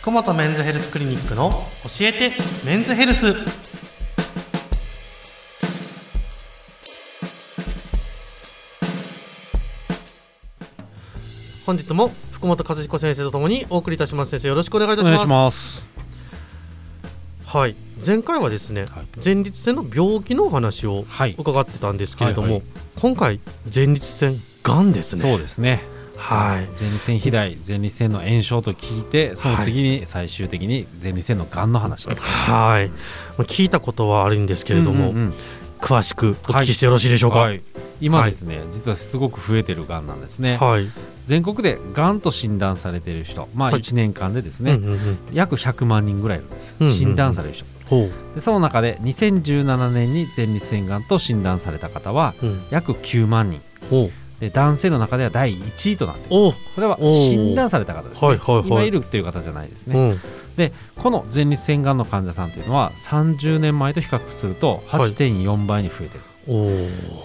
福本メンズヘルスクリニックの教えてメンズヘルス。本日も福本和彦先生とともにお送りいたします。先生よろしくお願いいたします。ます。はい。前回はですね、はい。前立腺の病気のお話をはい。伺ってたんですけれども、はいはい。今回前立腺がんですね。そうですね。はい。前立腺肥大、前立腺の炎症と聞いて、その次に最終的に前立腺の癌の話です。はい。まあ聞いたことはあるんですけれども、うんうんうん。詳しくお聞きしてよろしいでしょうか？はい。今ですね、実はすごく増えてる癌なんですね。はい、全国で癌と診断されている人、まあはい。1年間でですね、うんうんうん。約100万人ぐらいいるんです。うんうんうん。診断される人。ほでその中で2017年に前立腺がんと診断された方は約9万人。ほで男性の中では第1位となってこれは診断された方ですね、はいはいはい。今いるっていう方じゃないですね、うん。でこの前立腺がんの患者さんというのは30年前と比較するとはい。8.4倍に増えてる、お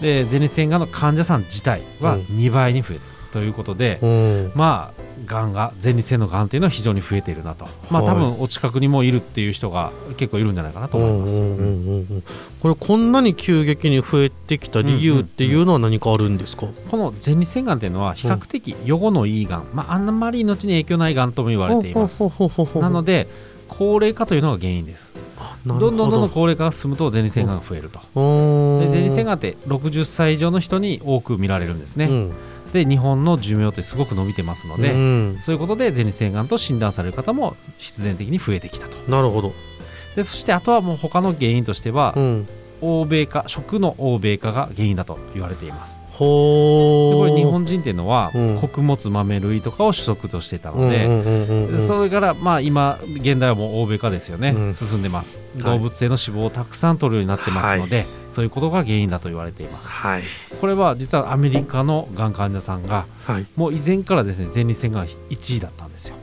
ーで前立腺がんの患者さん自体はうん。2倍に増えてるということで、うん。まあがんが前立腺のがんというのは非常に増えているなと、まあはい。多分お近くにもいるっていう人が結構いるんじゃないかなと思います、うんうんうんうんうん。これこんなに急激に増えてきた理由っていうのは何かあるんですか、この前立腺がんというのは比較的予後のいいがん、まあ、あんまり命に影響ないがんとも言われています。なので高齢化というのが原因です。ど。んどんどんどん高齢化が進むと前立腺がんが増えると。前立腺がんって60歳以上の人に多く見られるんですね、うんで日本の寿命ってすごく伸びてますので、うん。そういうことで前立腺がんと診断される方も必然的に増えてきたと。なるほど、でそしてあとはもう他の原因としては、うん、欧米化食の欧米化が原因だと言われています。ほこれ日本人っていうのは、うん。穀物豆類とかを主食としていたので、それからまあ今現代はもう欧米化ですよね、うん。進んでます。はい。動物性の脂肪をたくさん取るようになってますので、そういうことが原因だと言われています。はい。これは実はアメリカのがん患者さんがはい。もう以前からですね前立腺がん1位だったんですよ。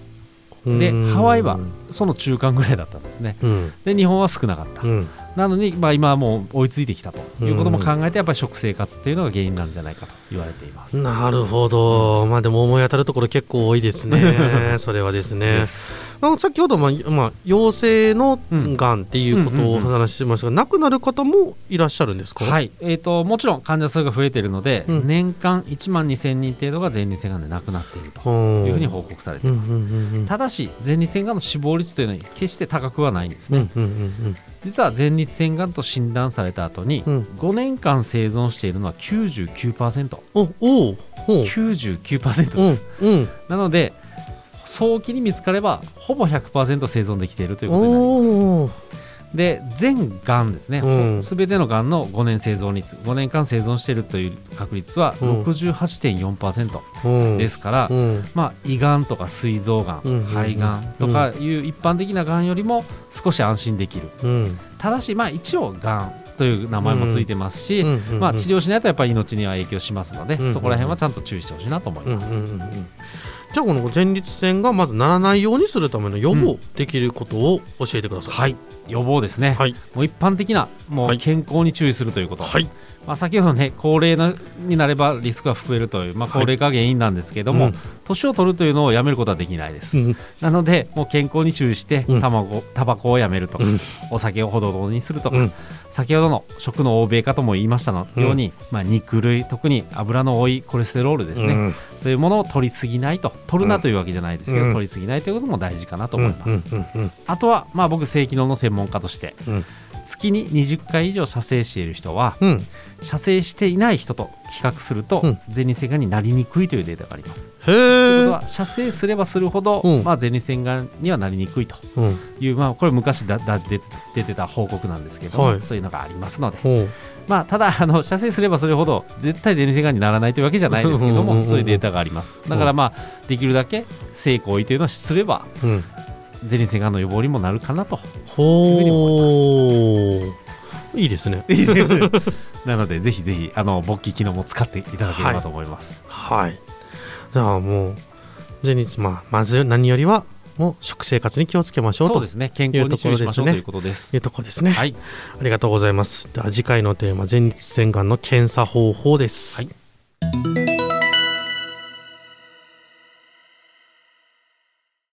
でハワイはその中間ぐらいだったんですね。うん。で日本は少なかった、うん。なのに、まあ、今はもう追いついてきたということも考えてやっぱり食生活っていうのが原因なんじゃないかと言われています、なるほど、まあでも思い当たるところ結構多いですね、それはですね。で。す。まあ、先ほど、まあまあ、陽性のがんっていうことをお話ししましたが、亡くなる方もいらっしゃるんですか、はい、えー、ともちろん患者数が増えているので、うん。年間1万2000人程度が前立腺がんで亡くなっているとというふうに報告されています、ただし前立腺がんの死亡率というのは決して高くはないんですね、実は前立腺がんと診断された後に、うん。5年間生存しているのは 99%99% おおうほう。99%うんうん。なので早期に見つかればほぼ100%生存できているということになります。で全がんですね、うん。すべてのがんの5年生存率5年間生存しているという確率はうん。68.4%うん。ですから、うん。まあ、胃がんとか膵臓がん、うん肺がんとかいう一般的ながんよりも少し安心できる。うん。ただし、まあ、一応がんという名前もついてますし、うんうんまあ、治療しないとやっぱり命には影響しますので、うんそこら辺はちゃんと注意してほしいなと思います。うんうんうんうんじゃあこの前立腺がまずならないようにするための予防できることを教えてください。はい。予防ですね、はい。もう一般的なもはい。う健康に注意するということ、はい。まあ、先ほどね高齢なになればリスクが増えるという、まあ、高齢化が原因なんですけども、うん。年を取るというのをやめることはできないです、うん。なのでもう健康に注意して、うん。卵タバコをやめるとか、うん。お酒をほどほどにするとか、うん。先ほどの食の欧米化とも言いましたのうんように、まあ、肉類特に油の多いコレステロールですね、うんそういうものを取りすぎないと。取るなというわけじゃないですけど、うん。取りすぎないということも大事かなと思います、あとは、まあ、僕性機能の専門家として、うん月に20回以上射精している人はうん。射精していない人と比較すると、うん。前立腺がんになりにくいというデータがあります。へというえことは射精すればするほど、うん。まあ、前立腺がんにはなりにくいと。うん。いう、まあ、これ昔だだ出出てた報告なんですけども、はい。そういうのがありますので、まあ、ただあの射精すればするほど絶対前立腺がんにならないというわけじゃないですけどもそういうデータがあります。だからまあできるだけ性行為というのをすればうん前立腺がんの予防にもなるかなと。ほういいですね。なのでぜひぜひあの勃起機能も使っていただければと思います、はい。じゃあもう前日まあまず何よりはもう食生活に気をつけましょうとそうですね。健康に注意しましょうところです。ねということですいうところですね、はい。ありがとうございます。では次回のテーマ前立腺がんの検査方法です、はい